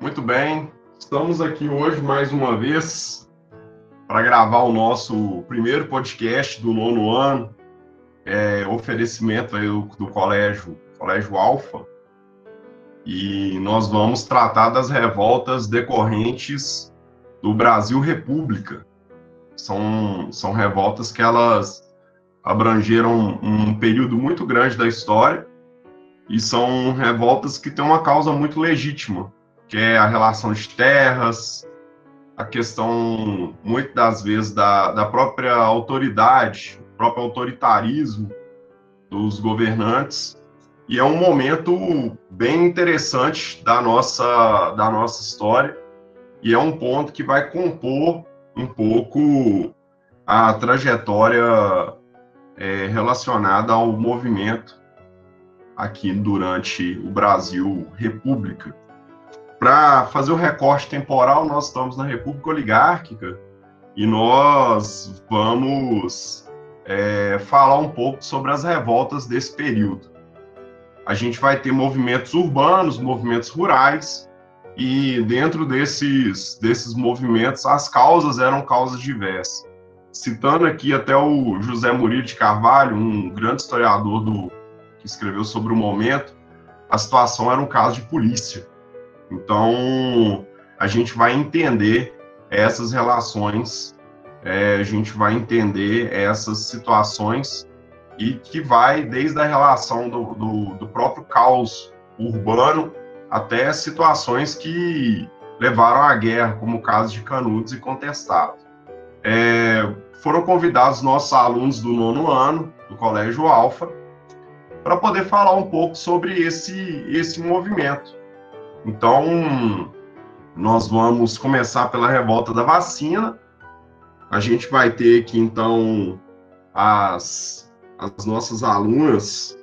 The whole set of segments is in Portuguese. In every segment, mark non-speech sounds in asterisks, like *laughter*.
Muito bem, estamos aqui hoje mais uma vez para gravar o nosso primeiro podcast do nono ano, é, oferecimento do, do colégio, colégio Alfa, e nós vamos tratar das revoltas decorrentes do Brasil República. São, são revoltas que elas abrangeram um período muito grande da história e são revoltas que têm uma causa muito legítima, que é a relação de terras, a questão, muitas das vezes, da, da própria autoridade, próprio autoritarismo dos governantes. E é um momento bem interessante da nossa, da nossa história, e é um ponto que vai compor um pouco a trajetória é, relacionada ao movimento aqui durante o Brasil República. Para fazer o recorte temporal, nós estamos na República Oligárquica e nós vamos é, falar um pouco sobre as revoltas desse período. A gente vai ter movimentos urbanos, movimentos rurais, e dentro desses, desses movimentos as causas eram causas diversas. Citando aqui até o José Murilo de Carvalho, um grande historiador do, que escreveu sobre o momento, a situação era um caso de polícia. Então, a gente vai entender essas relações, é, a gente vai entender essas situações e que vai desde a relação do, do, do próprio caos urbano até situações que levaram à guerra, como o caso de Canudos e Contestado. É, foram convidados nossos alunos do nono ano, do Colégio Alfa, para poder falar um pouco sobre esse, esse movimento. Então, nós vamos começar pela revolta da vacina. A gente vai ter aqui, então, as, as nossas alunas,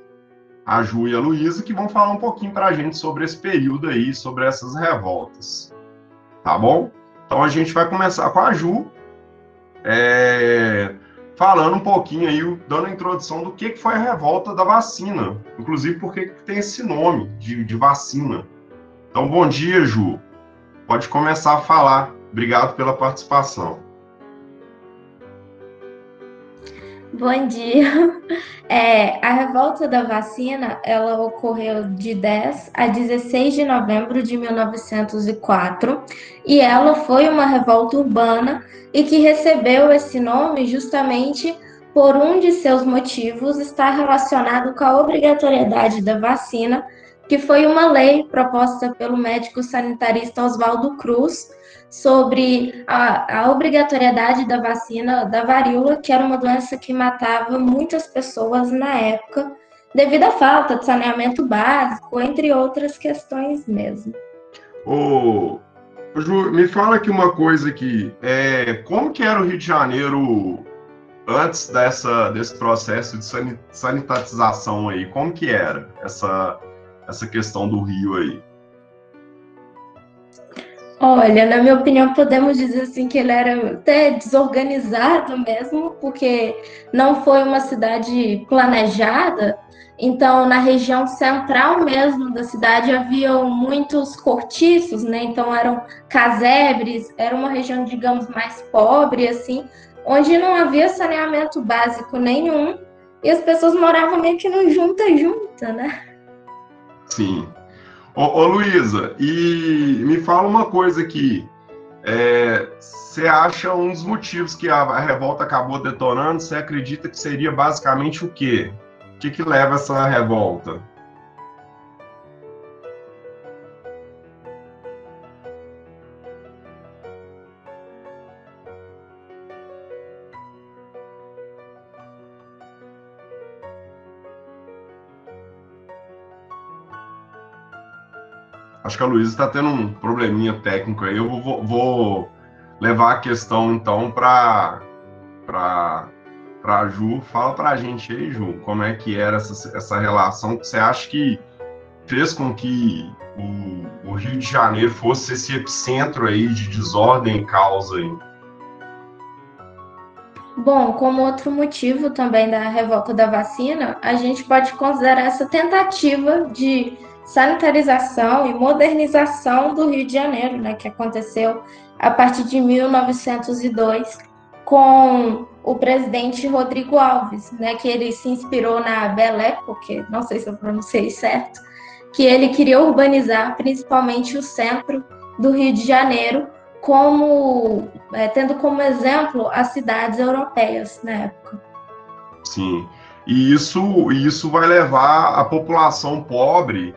a Ju e a Luísa, que vão falar um pouquinho para a gente sobre esse período aí, sobre essas revoltas. Tá bom? Então, a gente vai começar com a Ju, é, falando um pouquinho aí, dando a introdução do que, que foi a revolta da vacina. Inclusive, por que tem esse nome de, de vacina. Então, bom dia, Ju. Pode começar a falar. Obrigado pela participação. Bom dia. *laughs* É, a revolta da vacina, ela ocorreu de 10 a 16 de novembro de 1904 e ela foi uma revolta urbana e que recebeu esse nome justamente por um de seus motivos estar relacionado com a obrigatoriedade da vacina que foi uma lei proposta pelo médico sanitarista Oswaldo Cruz sobre a, a, obrigatoriedade da vacina da varíola, que era uma doença que matava muitas pessoas na época, devido à falta de saneamento básico, entre outras questões mesmo. Ô, Ju, me fala aqui uma coisa aqui. É, como que era o Rio de Janeiro antes dessa, desse processo de sanitização aí? Como que era essa essa questão do Rio aí? Olha, na minha opinião, podemos dizer assim que ele era até desorganizado mesmo, porque não foi uma cidade planejada. Então, na região central mesmo da cidade havia muitos cortiços, né? Então eram casebres, era uma região, digamos, mais pobre assim, onde não havia saneamento básico nenhum e as pessoas moravam meio que no junta junta, né? Sim. Ô, ô Luísa, e me fala uma coisa aqui. É, você acha um dos motivos que a, a revolta acabou detonando? Você acredita que seria basicamente o quê? O que, que leva essa revolta? Acho que a Luísa está tendo um probleminha técnico aí. Eu vou, vou levar a questão então para para para Ju. Fala para a gente aí, Ju, como é que era essa, essa relação você acha que fez com que o, o, Rio de Janeiro fosse esse epicentro aí de desordem e causa aí? Bom, como outro motivo também da revolta da vacina, a gente pode considerar essa tentativa de sanitarização e modernização do Rio de Janeiro, né, que aconteceu a partir de 1902 com o presidente Rodrigo Alves, né, que ele se inspirou na Belle Époque, não sei se eu pronunciei certo, que ele queria urbanizar principalmente o centro do Rio de Janeiro, como é, tendo como exemplo as cidades europeias na época. Sim, e isso, isso vai levar a população pobre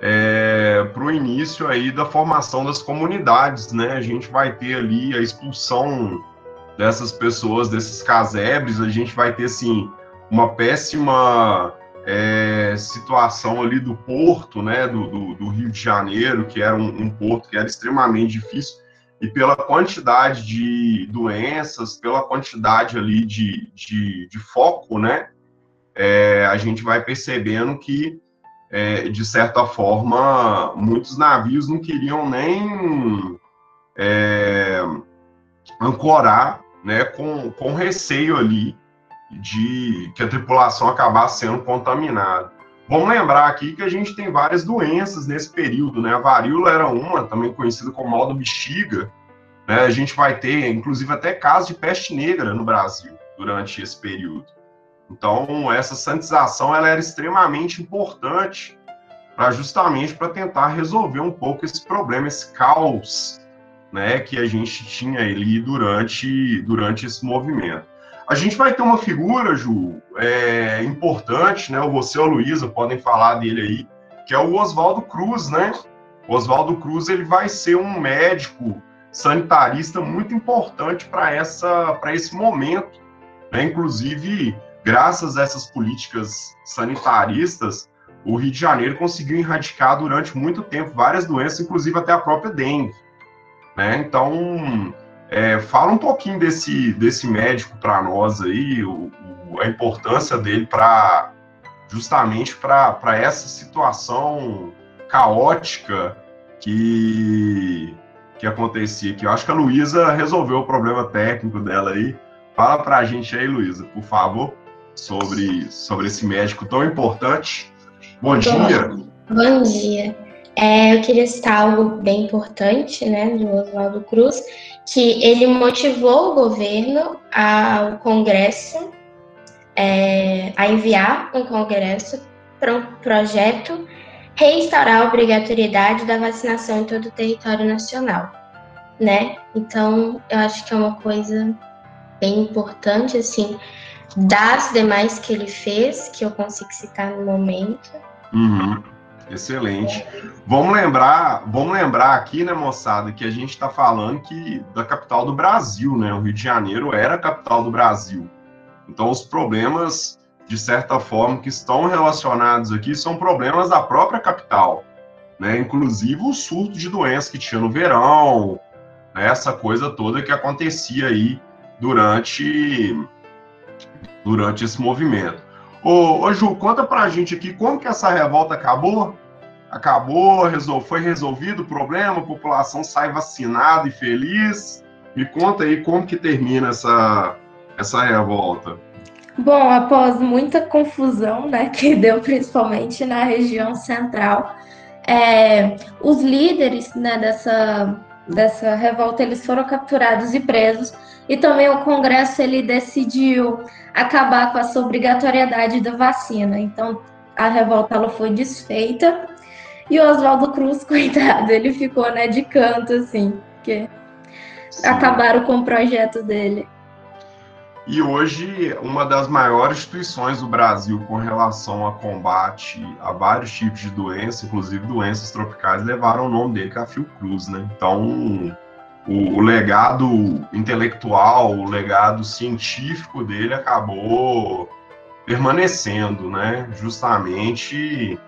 é, para o início aí da formação das comunidades, né? A gente vai ter ali a expulsão dessas pessoas, desses casebres, a gente vai ter, assim, uma péssima é, situação ali do porto, né, do, do, do, Rio de Janeiro, que era um, um, porto que era extremamente difícil, e pela quantidade de doenças, pela quantidade ali de, de, de foco, né, é, a gente vai percebendo que é, de certa forma, muitos navios não queriam nem é, ancorar, né, com, com receio ali de que a tripulação acabasse sendo contaminada. Vamos lembrar aqui que a gente tem várias doenças nesse período, né? A varíola era uma, também conhecida como mal do bexiga. Né? A gente vai ter, inclusive, até casos de peste negra no Brasil durante esse período. Então, essa sanitização ela era extremamente importante para justamente para tentar resolver um pouco esse problema, esse caos, né, que a gente tinha ali durante durante esse movimento. A gente vai ter uma figura, Ju, é, importante, né? Você ou a Luísa podem falar dele aí, que é o Oswaldo Cruz, né? O Oswaldo Cruz ele vai ser um médico sanitarista muito importante para essa para esse momento, né? Inclusive graças a essas políticas sanitaristas, o Rio de Janeiro conseguiu erradicar durante muito tempo várias doenças, inclusive até a própria dengue. Né? Então, é, fala um pouquinho desse, desse médico para nós aí, o, o, a importância dele para justamente para essa situação caótica que, que acontecia aqui. Eu acho que a Luísa resolveu o problema técnico dela aí. Fala para a gente aí, Luísa, por favor sobre, sobre esse médico tão importante. Bom dia. Bom dia. É, eu queria citar algo bem importante, né, do Oswaldo Cruz, que ele motivou o governo ao Congresso é, a enviar um Congresso para um projeto restaurar a obrigatoriedade da vacinação em todo o território nacional, né? Então, eu acho que é uma coisa bem importante, assim, das demais que ele fez, que eu consigo citar no momento. Uhum. Excelente. Vamos lembrar, vamos lembrar aqui, né, moçada, que a gente está falando que da capital do Brasil, né? O Rio de Janeiro era a capital do Brasil. Então, os problemas, de certa forma, que estão relacionados aqui são problemas da própria capital, né? Inclusive o surto de doenças que tinha no verão, né? essa coisa toda que acontecia aí durante durante esse movimento. Ô, ô Ju, conta pra gente aqui como que essa revolta acabou? Acabou, resol... foi resolvido o problema, a população sai vacinada e feliz? Me conta aí como que termina essa, essa revolta. Bom, após muita confusão, né, *laughs* que deu principalmente na região central, é, os líderes né, dessa, dessa revolta eles foram capturados e presos e também o Congresso ele decidiu acabar com essa obrigatoriedade da vacina. Então a revolta ela foi desfeita e o Oswaldo Cruz, *laughs* coitado, ele ficou né, de canto assim, porque Sim. acabaram com o projeto dele. E hoje, uma das maiores instituições do Brasil com relação a combate a vários tipos de doenças, inclusive doenças tropicais, levaram o nome dele, que é a Fiocruz, né? Então, o, o, legado intelectual, o legado científico dele acabou permanecendo, né? Justamente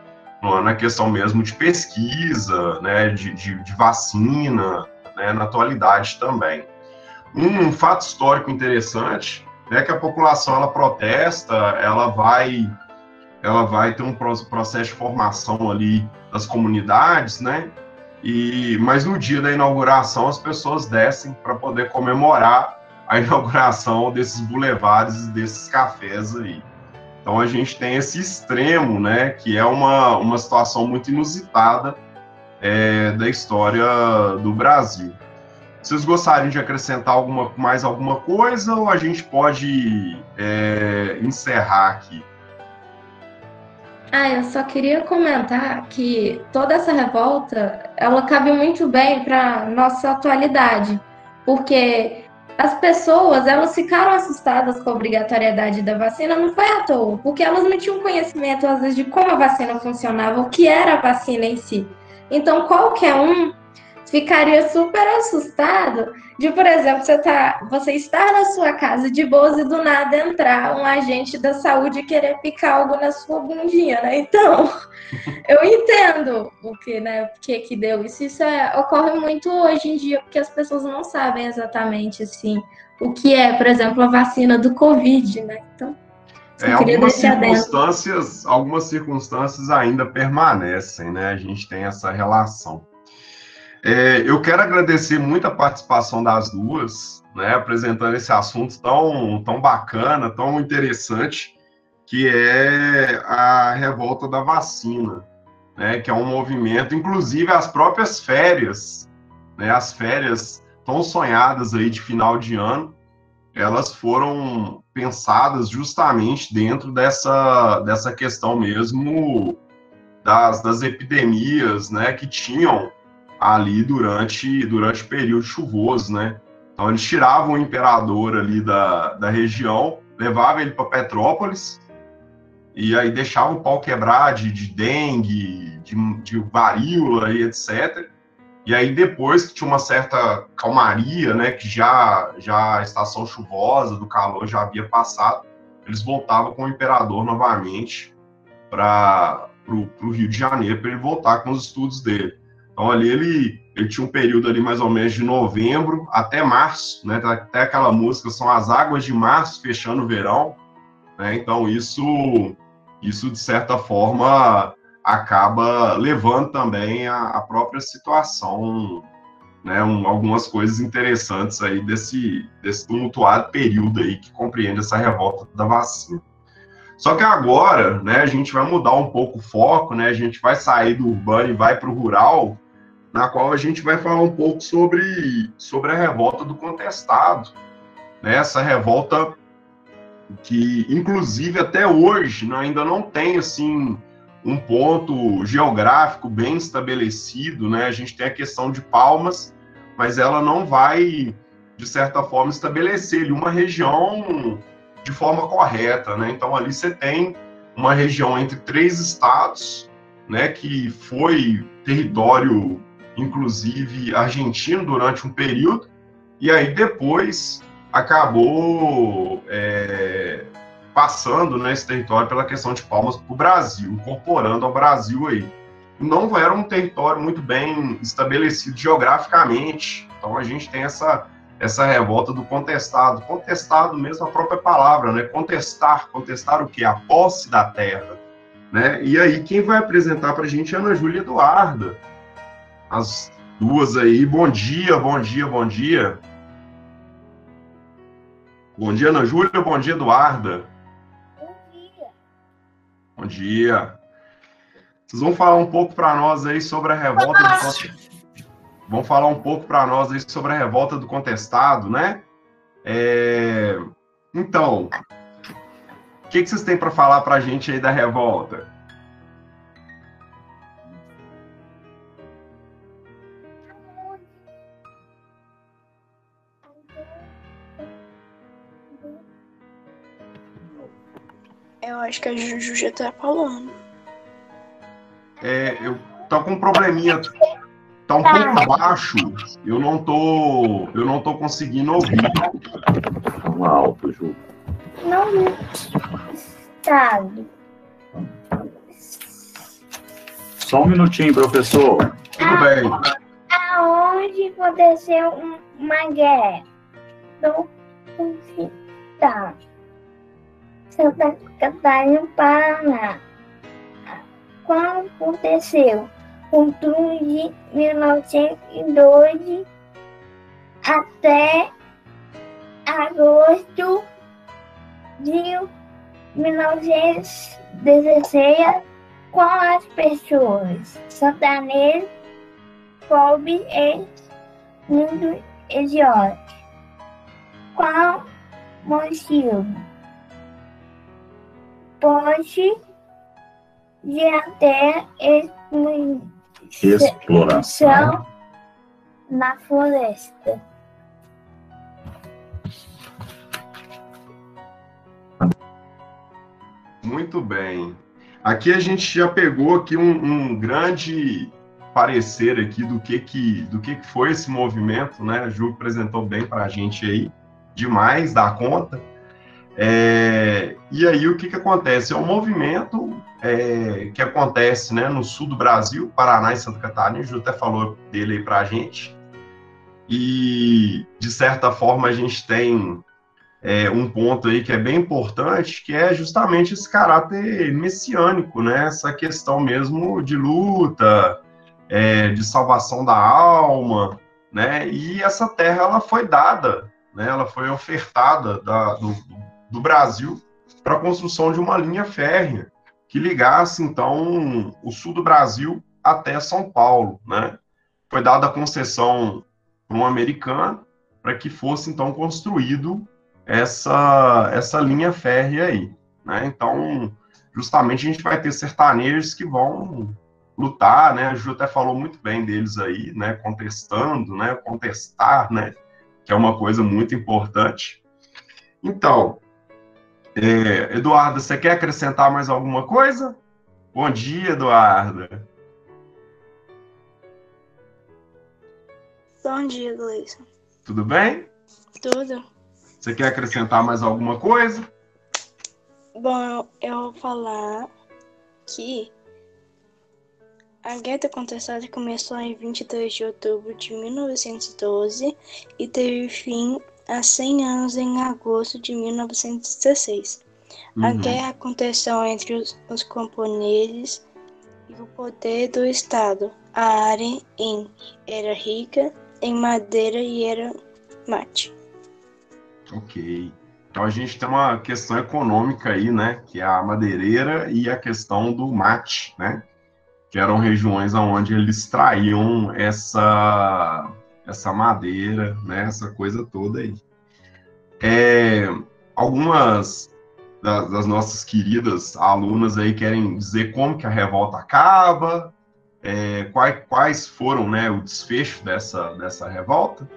na questão mesmo de pesquisa, né? De, de, de vacina, né? Na atualidade também. Um fato histórico interessante é que a população ela protesta, ela vai ela vai ter um processo de formação ali das comunidades, né? E, mas no dia da inauguração as pessoas descem para poder comemorar a *laughs* inauguração desses bulevares desses cafés aí. Então a gente tem esse extremo, né, que é uma, uma situação muito inusitada é, da história do Brasil. Vocês gostariam de acrescentar alguma, mais alguma coisa ou a gente pode é, encerrar aqui? Ah, eu só queria comentar que toda essa revolta, ela cabe muito bem para nossa atualidade, porque as pessoas, elas ficaram assustadas com a obrigatoriedade da vacina, não foi à toa, porque elas não tinham conhecimento, às vezes, de como a vacina funcionava, o que era a vacina em si. Então, qualquer um ficaria super assustado de, por exemplo, você, tá, você estar na sua casa de boas e do nada entrar um agente da saúde e querer picar algo na sua bundinha, né? Então, *laughs* eu entendo o que, né, que que deu isso. Isso é, ocorre muito hoje em dia, porque as pessoas não sabem exatamente, assim, o que é, por exemplo, a vacina do Covid, né? Então, é, algumas circunstâncias, algumas circunstâncias ainda permanecem, né? A gente tem essa relação. É, eu quero agradecer muito a participação das duas, né, apresentando esse assunto tão, tão bacana, tão interessante, que é a revolta da vacina, né, que é um movimento, inclusive as próprias férias, né, as férias tão sonhadas aí de final de ano, elas foram pensadas justamente dentro dessa, dessa questão mesmo das, das epidemias, né, que tinham ali durante, durante o período chuvoso, né? Então eles tiravam o imperador ali da, da região, levavam ele para Petrópolis e aí deixavam o pau quebrar de, de dengue, de, de varíola e etc. E aí depois que tinha uma certa calmaria, né, que já já a estação chuvosa do calor já havia passado, eles voltavam com o imperador novamente para o Rio de Janeiro para ele voltar com os estudos dele. Então ali ele, ele tinha um período ali mais ou menos de novembro até março, né? Até aquela música são as águas de março fechando o verão, né? Então isso isso de certa forma acaba levando também a, a própria situação, né? Um, algumas coisas interessantes aí desse desse tumultuado período aí que compreende essa revolta da vacina. Só que agora, né, a gente vai mudar um pouco o foco, né? A gente vai sair do urbano e vai para o rural, na qual a gente vai falar um pouco sobre, sobre a revolta do contestado. Né? Essa revolta que, inclusive, até hoje né, ainda não tem assim um ponto geográfico bem estabelecido. Né? A gente tem a questão de Palmas, mas ela não vai, de certa forma, estabelecer uma região de forma correta. Né? Então, ali você tem uma região entre três estados, né, que foi território inclusive argentino durante um período, e aí depois acabou é, passando né, território pela questão de Palmas para o Brasil, incorporando ao Brasil aí. Não era um território muito bem estabelecido geograficamente, então a gente tem essa, essa revolta do contestado. Contestado mesmo a própria palavra, né? Contestar, contestar o que? A posse da terra. Né? E aí quem vai apresentar para a gente é Ana Júlia Eduarda, as duas aí. Bom dia, bom dia, bom dia. Bom dia, Ana Júlia. Bom dia, Eduarda. Bom dia. Bom dia. Vocês vão falar um pouco para nós aí sobre a revolta do Vão falar um pouco para nós aí sobre a revolta do contestado, né? É... Então, o que, que vocês têm para falar para a gente aí da revolta? Acho que a Juju já tá falando. É, eu tô com um probleminha. Tá um pouco baixo. Eu não tô. Eu não tô conseguindo ouvir. Tão alto, Ju. Não estado. Só um minutinho, professor. Tudo bem. Aonde aconteceu uma guerra? Do cidade. Santa Catarina, Paraná. Quando aconteceu? Outubro de 1912 até agosto de 1916 com as pessoas sertanejos, pobre e muito exótico. Qual motivo? Pode de até Exploração. na floresta. Muito bem. Aqui a gente já pegou aqui um, um grande parecer aqui do que que do que, que foi esse movimento, né? A Ju apresentou bem para a gente aí, demais da conta. É, e aí o que que acontece? É um movimento é, que acontece, né, no sul do Brasil, Paraná e Santa Catarina. A Ju até falou dele aí para a gente. E de certa forma a gente tem é, um ponto aí que é bem importante, que é justamente esse caráter messiânico, né? Essa questão mesmo de luta, é, de salvação da alma, né? E essa terra ela foi dada, né? Ela foi ofertada da, do, do Brasil para a construção de uma linha férrea que ligasse então o sul do Brasil até São Paulo, né? Foi dada a concessão para um americano para que fosse então construído essa, essa linha férrea aí. Né? Então, justamente a gente vai ter sertanejos que vão lutar, né? A Ju até falou muito bem deles aí, né? Contestando, né? Contestar, né? Que é uma coisa muito importante. Então, é, Eduardo, você quer acrescentar mais alguma coisa? Bom dia, Eduarda. Bom dia, Gleison. Tudo bem? Tudo. Você quer acrescentar mais alguma coisa? Bom, eu vou falar que a Guerra Contestada começou em 23 de outubro de 1912 e teve fim há 100 anos em agosto de 1916. Uhum. A guerra aconteceu entre os, os camponeses e o poder do Estado. A área em era rica em madeira e era mate. Ok. Então a gente tem uma questão econômica aí, né? Que é a madeireira e a questão do mate, né? Que eram regiões onde eles extraíam essa, essa madeira, né? Essa coisa toda aí. É, algumas das, das, nossas queridas alunas aí querem dizer como que a revolta acaba, é, quais, quais foram né, o desfecho dessa, dessa revolta.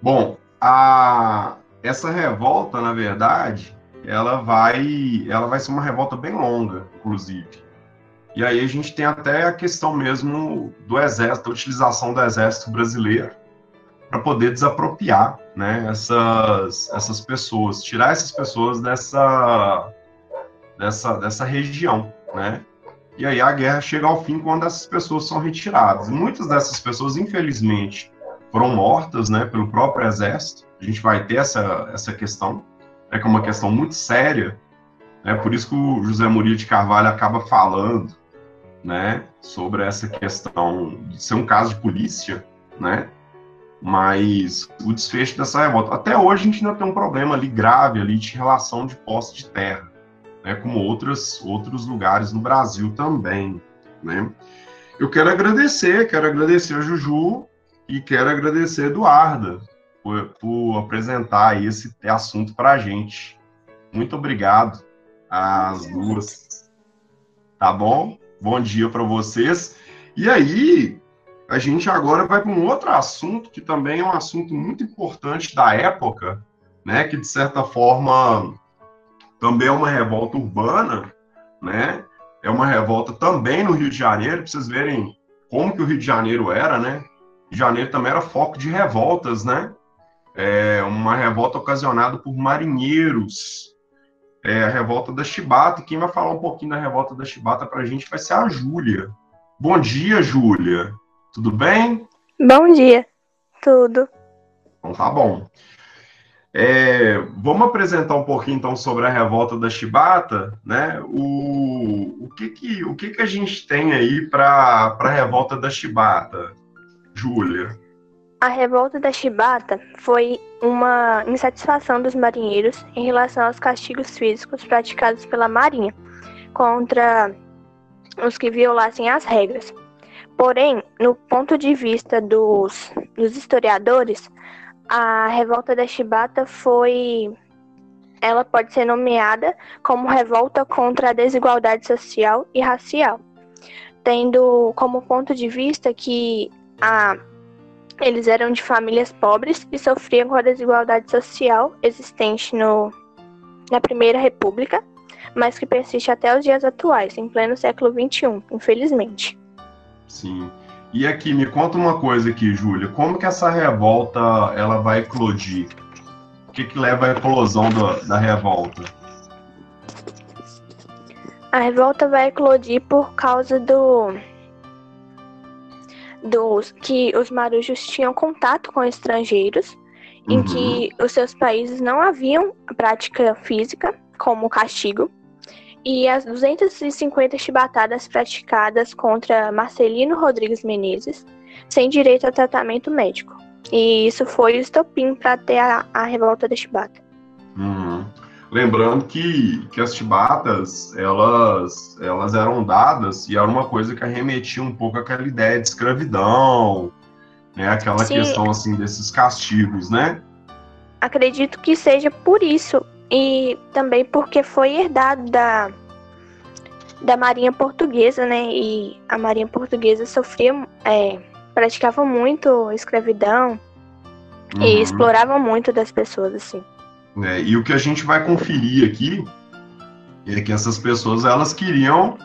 Bom, a, essa revolta, na verdade, ela vai, ela vai ser uma revolta bem longa, inclusive. E aí a gente tem até a questão mesmo do exército, da utilização do exército brasileiro para poder desapropriar, né, essas, essas pessoas, tirar essas pessoas dessa, dessa, dessa região, né? E aí a guerra chega ao fim quando essas pessoas são retiradas. muitas dessas pessoas, infelizmente, foram mortas né, pelo próprio exército. A gente vai ter essa, essa questão, né, que é uma questão muito séria. Né, por isso que o José Murilo de Carvalho acaba falando né, sobre essa questão de ser um caso de polícia, né, mas o desfecho dessa revolta. Até hoje a gente ainda tem um problema ali grave ali de relação de posse de terra, né, como outras, outros lugares no Brasil também. Né. Eu quero agradecer, quero agradecer a Juju, e quero agradecer a Eduarda por, por apresentar esse assunto para a gente. Muito obrigado às duas. Tá bom? Bom dia para vocês. E aí, a gente agora vai para um outro assunto que também é um assunto muito importante da época, né? Que de certa forma também é uma revolta urbana, né? É uma revolta também no Rio de Janeiro, para vocês verem como que o Rio de Janeiro era, né? Janeiro também era foco de revoltas, né? É, uma revolta ocasionada por marinheiros, é, a revolta da Chibata. Quem vai falar um pouquinho da revolta da Chibata para a gente vai ser a Júlia. Bom dia, Júlia. Tudo bem? Bom dia. Tudo. Então tá bom. É, vamos apresentar um pouquinho então sobre a revolta da Chibata, né? O, o, que, que, o que, que a gente tem aí para a revolta da Chibata, Júlia? A revolta da Chibata foi uma insatisfação dos marinheiros em relação aos castigos físicos praticados pela Marinha contra os que violassem as regras. Porém, no ponto de vista dos, dos historiadores, a revolta da Chibata foi. Ela pode ser nomeada como revolta contra a desigualdade social e racial, tendo como ponto de vista que a, eles eram de famílias pobres e sofriam com a desigualdade social existente no, na Primeira República, mas que persiste até os dias atuais, em pleno século XXI, infelizmente. Sim. E aqui, me conta uma coisa aqui, Júlia. Como que essa revolta ela vai eclodir? O que, que leva à eclosão do, da revolta? A revolta vai eclodir por causa do dos que os marujos tinham contato com estrangeiros, uhum. em que os seus países não haviam prática física como castigo, e as 250 chibatadas praticadas contra Marcelino Rodrigues Menezes, sem direito a tratamento médico. E isso foi o estopim para ter a, a, revolta da chibata. Uhum. Lembrando que, que as chibatas, elas, elas eram dadas e era uma coisa que arremetia um pouco aquela ideia de escravidão, né? Aquela Sim. questão, assim, desses castigos, né? Acredito que seja por isso e também porque foi herdado da, da Marinha Portuguesa, né? E a Marinha Portuguesa sofria, é, praticava muito escravidão uhum. e explorava muito das pessoas, assim. É, e o que a gente vai conferir aqui é que essas pessoas elas queriam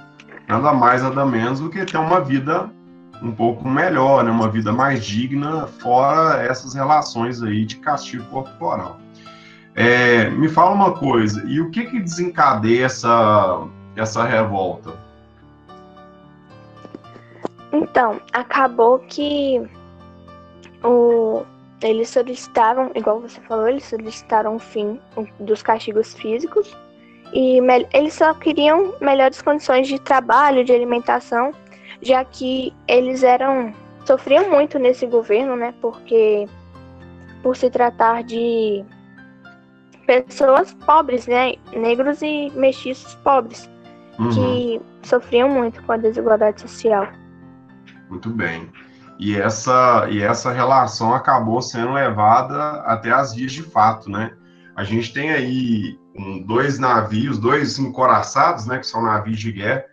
nada mais nada menos do que ter uma vida um pouco melhor, né? Uma vida mais digna, fora essas relações aí de castigo corporal. É, me fala uma coisa, e o que que desencadeia essa, essa revolta? Então, acabou que o, eles solicitaram, igual você falou, eles solicitaram o fim dos castigos físicos e eles só queriam melhores condições de trabalho, de alimentação, já que eles eram sofriam muito nesse governo, né? Porque por se tratar de pessoas pobres, né? Negros e mestiços pobres, uhum. que sofriam muito com a desigualdade social. Muito bem. E essa, e essa relação acabou sendo levada até as vias de fato, né? A gente tem aí um, dois navios, dois encoraçados, né, que são navios de guerra,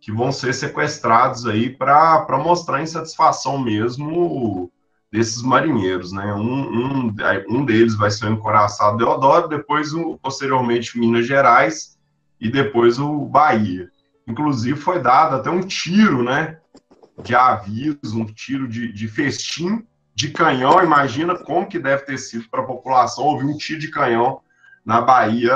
que vão ser sequestrados aí para mostrar insatisfação mesmo desses marinheiros, né? Um, um, um deles vai ser o encoraçado Deodoro, depois, o, posteriormente, Minas Gerais e depois o Bahia. Inclusive, foi dado até um tiro, né? De aviso, um tiro de, de festim de canhão. Imagina como que deve ter sido para a população ouvir um tiro de canhão na Bahia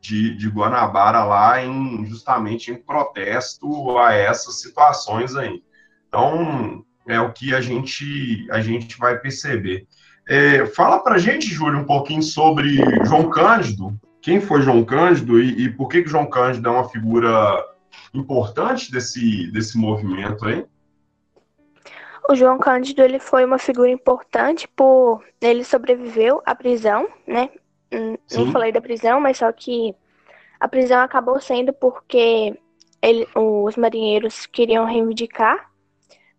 de, de Guanabara, lá em, justamente em protesto a essas situações aí. Então, é o que a gente, a gente vai perceber. É, fala para gente, Júlio, um pouquinho sobre João Cândido. Quem foi João Cândido e, e por que, que João Cândido é uma figura importante desse, desse movimento aí? O João Cândido ele foi uma figura importante por ele sobreviveu à prisão, né? Hum, Sim. Não falei da prisão, mas só que a prisão acabou sendo porque ele, os marinheiros queriam reivindicar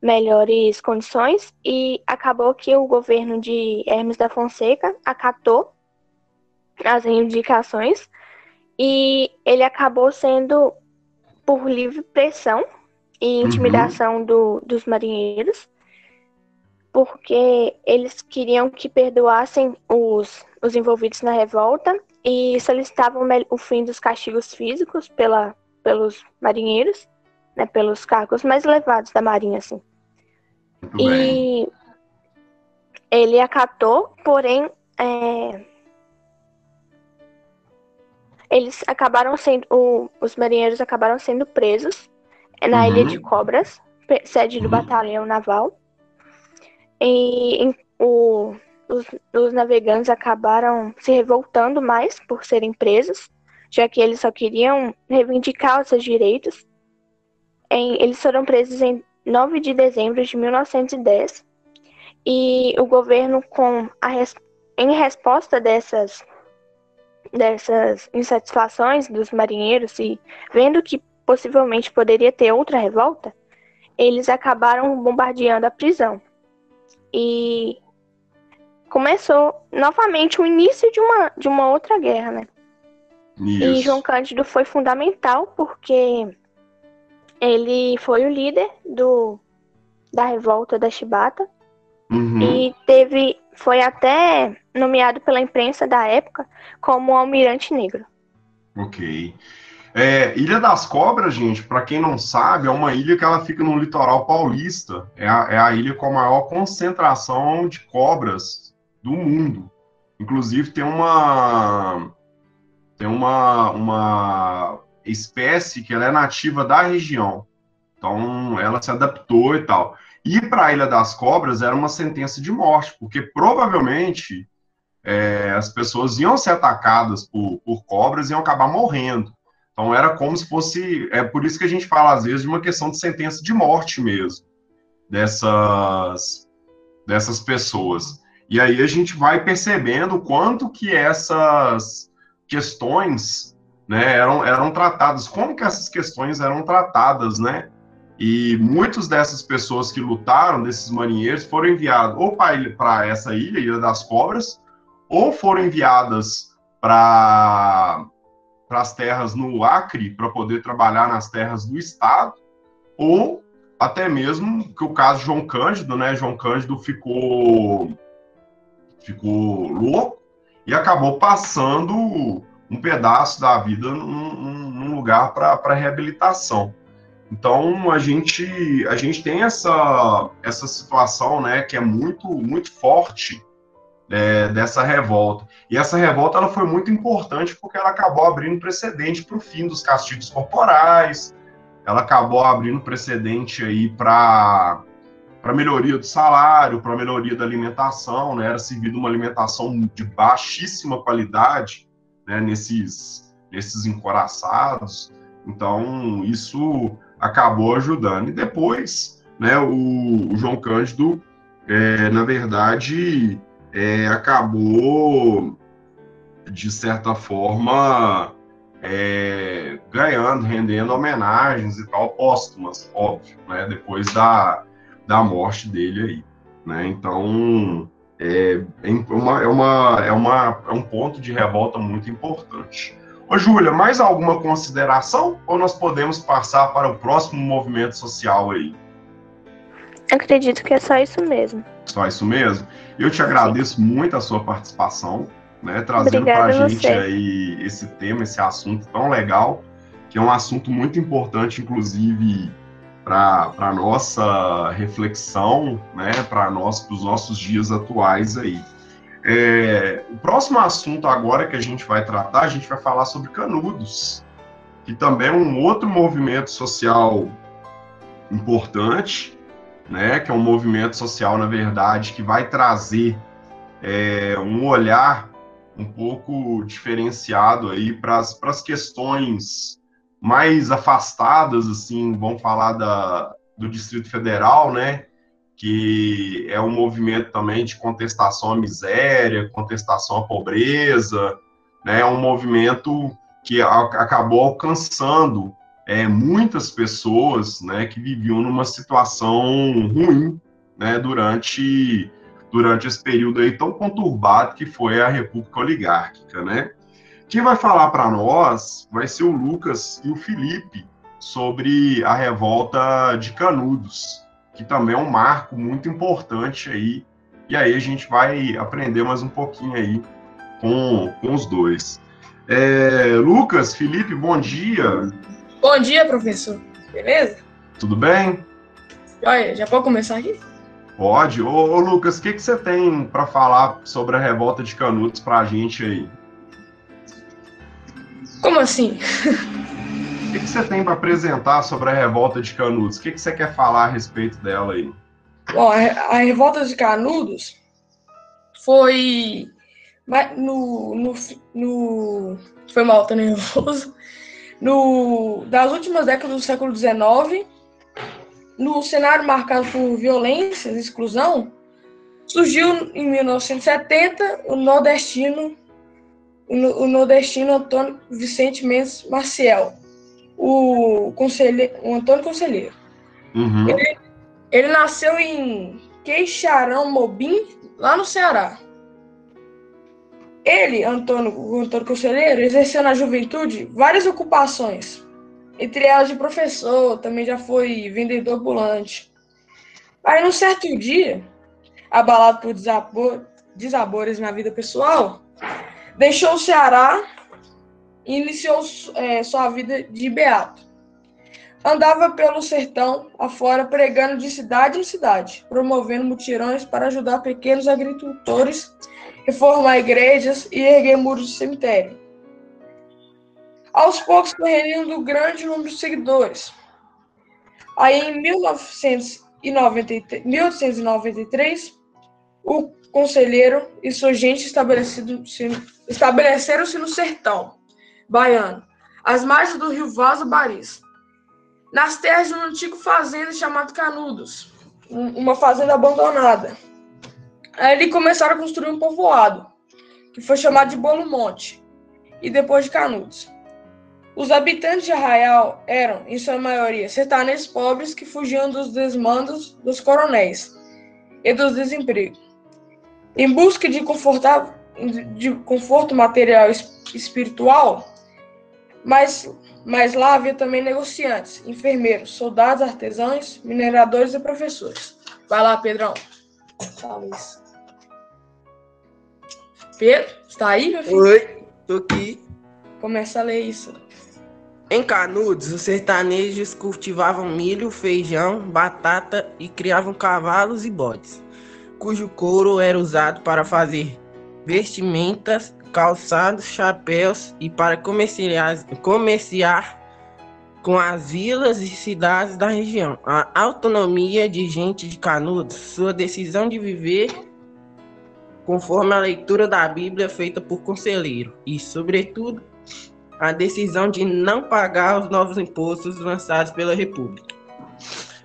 melhores condições e acabou que o governo de Hermes da Fonseca acatou as reivindicações e ele acabou sendo por livre pressão e uhum. intimidação uhum. do, dos marinheiros, porque eles queriam que perdoassem os, os envolvidos na revolta e solicitavam o fim dos castigos físicos pela, pelos marinheiros, né, pelos cargos mais elevados da marinha, assim. Muito e bem. ele acatou, porém, é... eles acabaram sendo, o, os marinheiros acabaram sendo presos na uhum. Ilha de Cobras, sede do uhum. batalhão naval. E em, o, os, os, navegantes acabaram se revoltando mais por serem presos, já que eles só queriam reivindicar os seus direitos. Em, eles foram presos em 9 de dezembro de 1910 e o governo, com a em resposta dessas, dessas insatisfações dos marinheiros e vendo que possivelmente poderia ter outra revolta, eles acabaram bombardeando a prisão. E começou novamente o início de uma, de uma outra guerra, né? Isso. E João Cândido foi fundamental porque ele foi o líder do, da revolta da Chibata Uhum. e teve foi até nomeado pela imprensa da época como almirante negro. Ok. É, ilha das Cobras, gente, para quem não sabe, é uma ilha que ela fica no litoral paulista. É a, é a ilha com a maior concentração de cobras do mundo. Inclusive tem uma tem uma, uma espécie que ela é nativa da região. Então ela se adaptou e tal. Ir para a Ilha das Cobras era uma sentença de morte, porque provavelmente é, as pessoas iam ser atacadas por, por cobras e iam acabar morrendo. Então era como se fosse. É por isso que a gente fala, às vezes, de uma questão de sentença de morte mesmo, dessas, dessas pessoas. E aí a gente vai percebendo quanto que essas questões né, eram, eram tratadas, como que essas questões eram tratadas, né? E muitas dessas pessoas que lutaram, desses marinheiros, foram enviados ou para essa ilha, Ilha das Cobras, ou foram enviadas para as terras no Acre, para poder trabalhar nas terras do Estado, ou até mesmo que o caso João Cândido, né? João Cândido ficou, ficou louco e acabou passando um pedaço da vida num, num lugar para reabilitação. Então a gente a gente tem essa essa situação, né, que é muito muito forte é, dessa revolta. E essa revolta ela foi muito importante porque ela acabou abrindo precedente para o fim dos castigos corporais. Ela acabou abrindo precedente aí para para melhoria do salário, para melhoria da alimentação, né? Era servida uma alimentação de baixíssima qualidade, né? Nesses nesses encoraçados. Então isso acabou ajudando. E depois, né, o, o João Cândido, é, na verdade, é, acabou, de certa forma, é, ganhando, rendendo homenagens e tal, póstumas, óbvio, né, depois da, da morte dele aí. Né? Então, é, é, uma, é, uma, é, uma, é um ponto de revolta muito importante. Ô, Júlia, mais alguma consideração ou nós podemos passar para o próximo movimento social aí? Acredito que é só isso mesmo. Só isso mesmo? Eu te agradeço muito a sua participação, né, trazendo para a gente você. aí esse tema, esse assunto tão legal, que é um assunto muito importante, inclusive, para a nossa reflexão, né, para nós, os nossos dias atuais aí. É, o próximo assunto agora que a gente vai tratar, a gente vai falar sobre Canudos, que também é um outro movimento social importante, né, que é um movimento social, na verdade, que vai trazer é, um olhar um pouco diferenciado aí para as questões mais afastadas, assim, vamos falar da, do Distrito Federal, né, que é um movimento também de contestação à miséria, contestação à pobreza, né, é um movimento que acabou alcançando é, muitas pessoas né, que viviam numa situação ruim né, durante, durante esse período aí tão conturbado que foi a República Oligárquica. Né? Quem vai falar para nós vai ser o Lucas e o Felipe sobre a revolta de Canudos, que também é um marco muito importante aí. E aí a gente vai aprender mais um pouquinho aí com, com os dois. É, Lucas, Felipe, bom dia. Bom dia, professor. Beleza? Tudo bem? Olha, já pode começar aqui? Pode. Ô, ô Lucas, o que, que você tem para falar sobre a revolta de Canudos para a gente aí? Como assim? O que, que você tem para apresentar sobre a revolta de Canudos? O que, que você quer falar a respeito dela aí? Bom, a, revolta de Canudos foi no, no, no foi mal, tô nervoso. No, das últimas décadas do século XIX, no cenário marcado por violências e exclusão, surgiu em 1970 o nordestino o nordestino Antônio Vicente Mendes Maciel, o, conselheiro, o Antônio Conselheiro. Uhum. Ele, ele nasceu em Queixarão Mobim, lá no Ceará. Ele, Antônio, Antônio Conselheiro, exerceu na juventude várias ocupações, entre elas de professor, também já foi vendedor ambulante. Aí, num certo dia, abalado por desabor, desabores na vida pessoal, deixou o Ceará e iniciou é, sua vida de beato. Andava pelo sertão afora pregando de cidade em cidade, promovendo mutirões para ajudar pequenos agricultores, reformar igrejas e erguer muros de cemitério. Aos poucos foi reunindo um grande número de seguidores. Aí, em 1993, 1893, o conselheiro e sua gente estabeleceram-se no sertão baiano, às margens do rio Vaso Baris, nas terras de uma antiga fazenda chamada Canudos, uma fazenda abandonada. Aí eles começaram a construir um povoado, que foi chamado de Bolo Monte, e depois de Canudos. Os habitantes de Arraial eram, em sua maioria, sertanejos pobres que fugiam dos desmandos dos coronéis e dos desempregos. Em busca de, de conforto material e espiritual, mas, mas lá havia também negociantes, enfermeiros, soldados, artesãos, mineradores e professores. Vai lá, Pedrão. Isso. Pedro, está aí, meu filho? Oi, tô aqui. Começa a ler isso. Em Canudos, os sertanejos cultivavam milho, feijão, batata e criavam cavalos e bodes cujo couro era usado para fazer vestimentas, calçados, chapéus e para comerciar, comerciar com as vilas e cidades da região. A autonomia de gente de Canudos, sua decisão de viver conforme a leitura da Bíblia feita por conselheiro e, sobretudo, a decisão de não pagar os novos impostos lançados pela República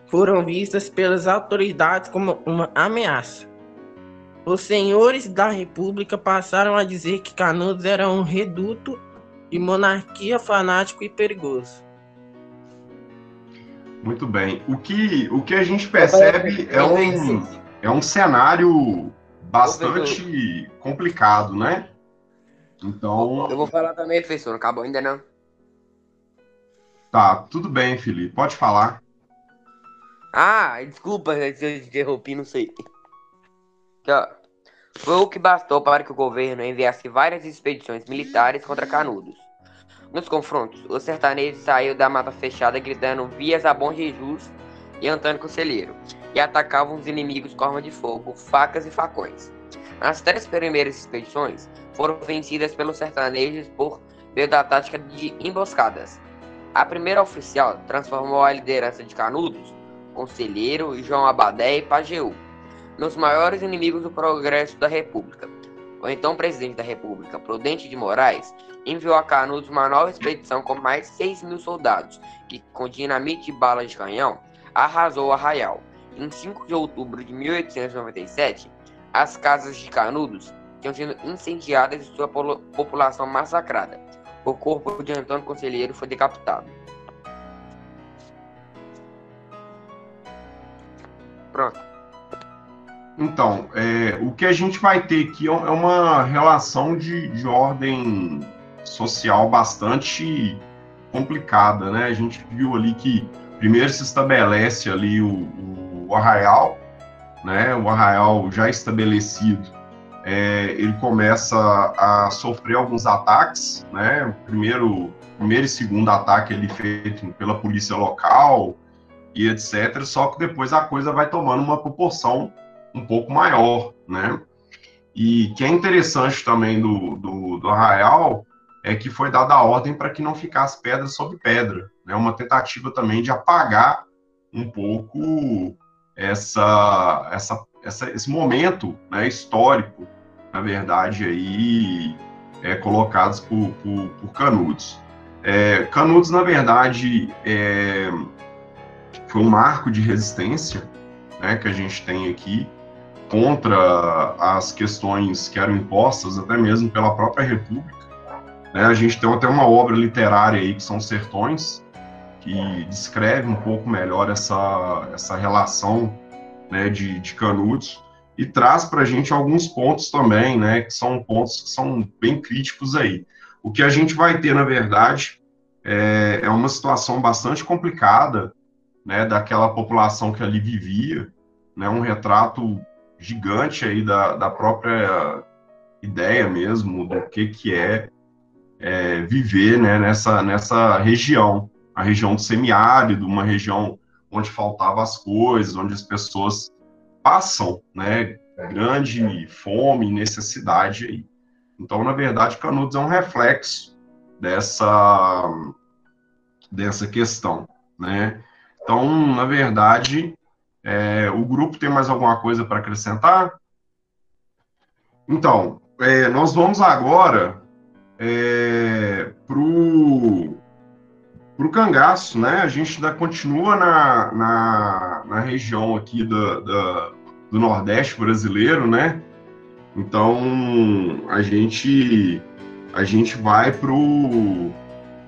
foram vistas pelas autoridades como uma ameaça. Os senhores da República passaram a dizer que Canudos era um reduto de monarquia fanático e perigoso. Muito bem. O que, o que a gente percebe é um, é um cenário bastante complicado, né? Então. Eu vou falar também, professor. Não acabou ainda não. Tá, tudo bem, Felipe. Pode falar. Ah, desculpa se eu interrompi, não sei. Ó. Foi o que bastou para que o governo enviasse várias expedições militares contra Canudos. Nos confrontos, o sertanejo saiu da mata fechada gritando vias a Bom Jesus e Antônio Conselheiro, atacavam os inimigos com arma de fogo, facas e facões. As três primeiras expedições foram vencidas pelos sertanejos por meio da tática de emboscadas. A primeira oficial transformou a liderança de Canudos, Conselheiro, João Abadé e Pajeú nos maiores inimigos do progresso da República. O então presidente da República, Prudente de Moraes, enviou a Canudos uma nova expedição com mais 6 mil soldados, que, com dinamite e balas de canhão, arrasou Arraial. Em 5 de outubro de 1897, as casas de Canudos tinham sido incendiadas e sua população massacrada. O corpo de Antônio Conselheiro foi decapitado. Pronto. Então, é, o que a gente vai ter aqui é, é uma relação de, de ordem social bastante complicada, né? A gente viu ali que primeiro se estabelece ali o, o arraial, né? O arraial já estabelecido, é, ele começa a sofrer alguns ataques, né? O primeiro, primeiro e segundo ataque ele feito pela polícia local e etc. Só que depois a coisa vai tomando uma proporção um pouco maior, né? E que é interessante também do, do, do Arraial é que foi dada a ordem para que não ficasse pedra sobre pedra, né? Uma tentativa também de apagar um pouco essa, essa, essa esse momento né, histórico na verdade, aí é, colocados por, por, por Canudos. É, Canudos, na verdade, é, foi um marco de resistência né, que a gente tem aqui contra as questões que eram impostas até mesmo pela própria República. Né? A gente tem até uma obra literária aí que são Sertões, que descreve um pouco melhor essa, essa relação né, de, de Canudos e traz para a gente alguns pontos também, né, que são pontos que são bem críticos aí. O que a gente vai ter, na verdade, é, é uma situação bastante complicada, né, daquela população que ali vivia, né, um retrato gigante aí da, da própria ideia mesmo do que que é, é viver, né, nessa, nessa região, a região do semiárido, uma região onde faltavam as coisas, onde as pessoas passam, né, grande fome, necessidade aí. Então, na verdade, Canudos é um reflexo dessa dessa questão, né? Então, na verdade, é, o grupo tem mais alguma coisa para acrescentar? Então, é, nós vamos agora é, para o cangaço, né? A gente ainda continua na, na, na região aqui da, do Nordeste brasileiro, né? Então a gente a gente vai pro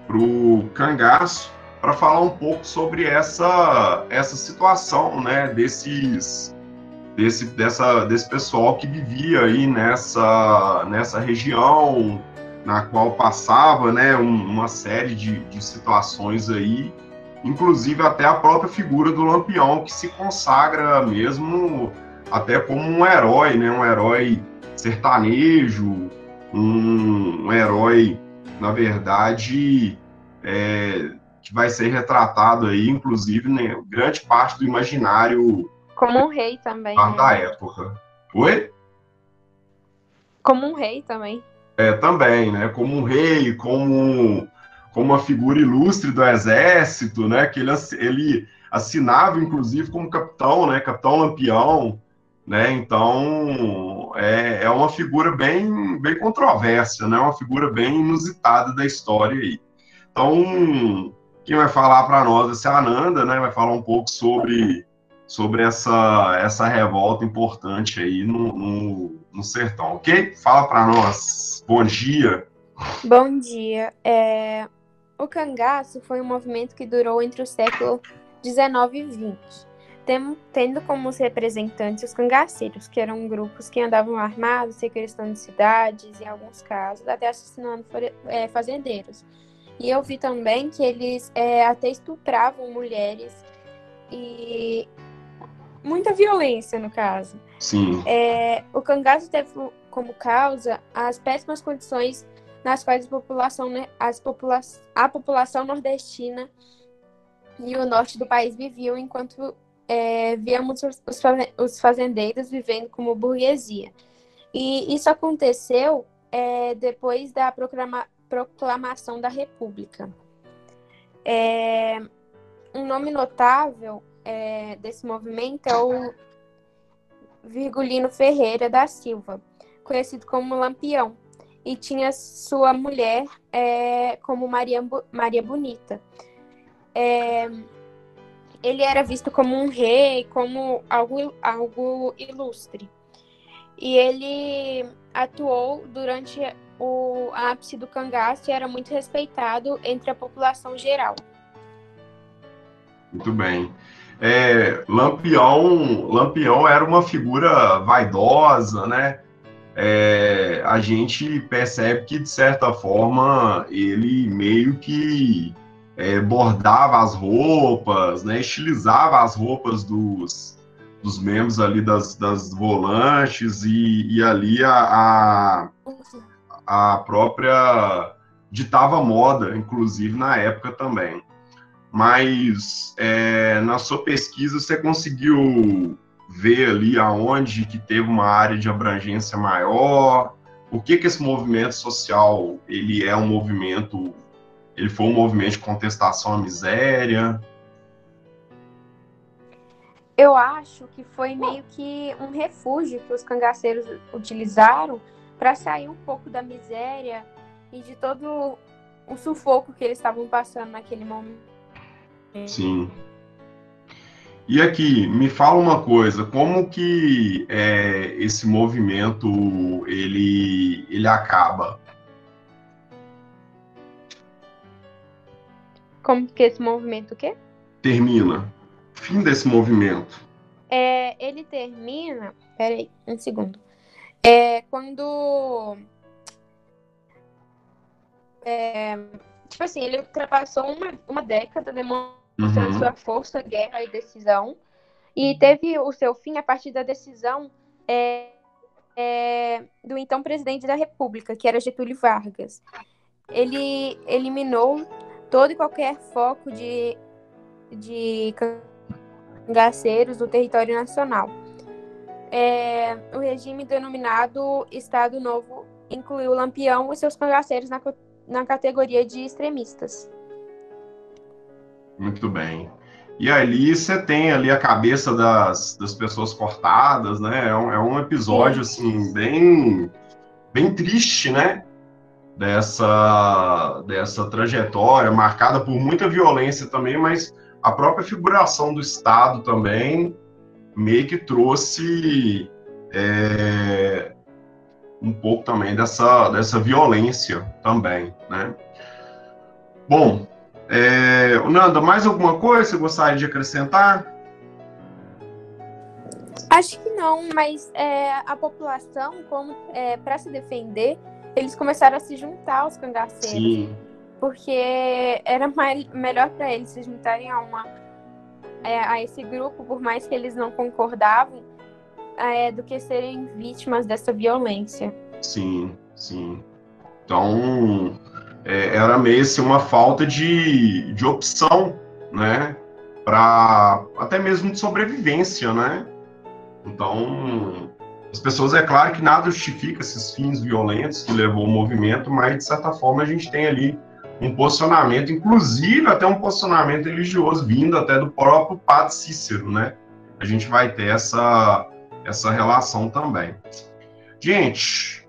pro cangaço para falar um pouco sobre essa essa situação, né? Desses desse dessa desse pessoal que vivia aí nessa nessa região na qual passava, né? Um, uma série de, de situações aí inclusive até a própria figura do Lampião, que se consagra mesmo até como um herói, né? Um herói sertanejo, um, um herói, na verdade, é, que vai ser retratado aí, inclusive, né, grande parte do imaginário. Como um rei também. Né? Da época. Oi? Como um rei também. É, também, né? Como um rei, como, como uma figura ilustre do exército, né? Que ele, ele assinava, inclusive, como capitão, né? Capitão Lampião né? Então é, é uma figura bem, bem controversa, né? Uma figura bem inusitada da história aí. Então quem vai falar para nós é a Ananda, né? Vai falar um pouco sobre sobre essa essa revolta importante aí no, no, no sertão, ok? Fala para nós. Bom dia. Bom dia. É... O cangaço foi um movimento que durou entre o século 19 e 20 tendo como representantes os cangaceiros, que eram grupos que andavam armados, sequestrando cidades, em alguns casos, até assassinando é, fazendeiros. E eu vi também que eles é, até estupravam mulheres e muita violência, no caso. Sim. É, o cangaço teve como causa as péssimas condições nas quais a população, né, as popula a população nordestina e o norte do país viviam enquanto é, víamos os fazendeiros vivendo como burguesia. E isso aconteceu é, depois da proclama, proclamação da República. É, um nome notável é, desse movimento é o Virgulino Ferreira da Silva, conhecido como Lampião, e tinha sua mulher é, como Maria, Maria Bonita. É, ele era visto como um rei, como algo, algo ilustre. E ele atuou durante o ápice do cangaço e era muito respeitado entre a população geral. Muito bem. É, Lampião, Lampião era uma figura vaidosa, né? É, a gente percebe que, de certa forma, ele meio que é, bordava as roupas, né, estilizava as roupas dos, dos membros ali das, das volantes e, e ali a, a, a própria ditava moda, inclusive na época também. Mas é, na sua pesquisa você conseguiu ver ali aonde que teve uma área de abrangência maior? Por que que esse movimento social ele é um movimento ele foi um movimento de contestação à miséria? Eu acho que foi meio que um refúgio que os cangaceiros utilizaram para sair um pouco da miséria e de todo o sufoco que eles estavam passando naquele momento. Sim. E aqui, me fala uma coisa, como que é, esse movimento ele, ele acaba? Como que esse movimento o quê? Termina. Fim desse movimento. É, ele termina. Peraí, um segundo. É quando. É, tipo assim, ele ultrapassou uma, uma década demonstrando Uhum. sua força, guerra e decisão. E teve o seu fim a partir da decisão é, é, do então presidente da República, que era Getúlio Vargas. Ele eliminou todo e qualquer foco de, de cangaceiros do território nacional. É, o regime denominado Estado Novo incluiu Lampião e seus cangaceiros na, na categoria de extremistas. Muito bem. E ali você tem ali a cabeça das, das pessoas cortadas, né? É um, é um episódio, assim, bem, bem triste, né? Dessa, dessa trajetória, marcada por muita violência também, mas a própria figuração do Estado também meio que trouxe é, um pouco também dessa, dessa violência também, né? Bom, é, Nanda, mais alguma coisa que você gostaria de acrescentar? Acho que não, mas é, a população, como para se defender, eles começaram a se juntar aos cangaceiros. Sim. Porque era mais, melhor para eles se juntarem a, uma, é, a esse grupo, por mais que eles não concordavam, é, do que serem vítimas dessa violência. Sim, sim. Então, é, era meio assim, uma falta de, de opção, né? Para até mesmo de sobrevivência, né? Então, as pessoas, é claro que nada justifica esses fins violentos que levou o movimento, mas de certa forma a gente tem ali um posicionamento, inclusive até um posicionamento religioso vindo até do próprio Padre Cícero, né? A gente vai ter essa, essa relação também. Gente,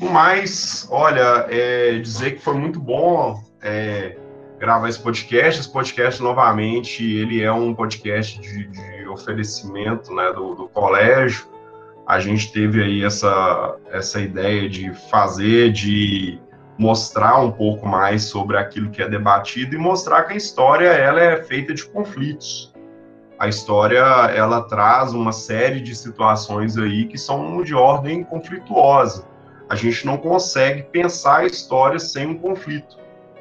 o mais, olha, é, dizer que foi muito bom é, gravar esse podcast. Esse podcast, novamente, ele é um podcast de, de oferecimento né, do, do colégio. A gente teve aí essa, essa ideia de fazer, de mostrar um pouco mais sobre aquilo que é debatido e mostrar que a história ela é feita de conflitos. A história ela traz uma série de situações aí que são de ordem conflituosa. A gente não consegue pensar a história sem um conflito.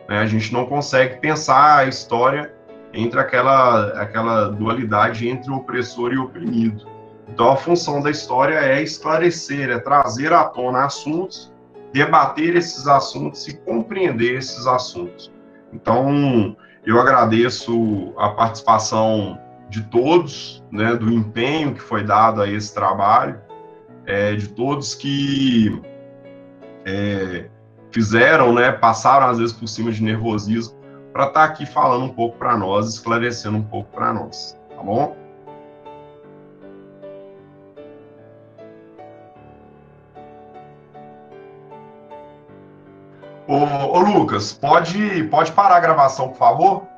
Né? A gente não consegue pensar a história entre aquela, aquela dualidade entre opressor e oprimido. Então, a função da história é esclarecer, é trazer à tona assuntos, debater esses assuntos e compreender esses assuntos. Então, eu agradeço a participação de todos, né, do empenho que foi dado a esse trabalho, é, de todos que é, fizeram, né, passaram às vezes por cima de nervosismo, para estar aqui falando um pouco para nós, esclarecendo um pouco para nós, tá bom? Ô, ô, Lucas, pode, pode parar a gravação, por favor?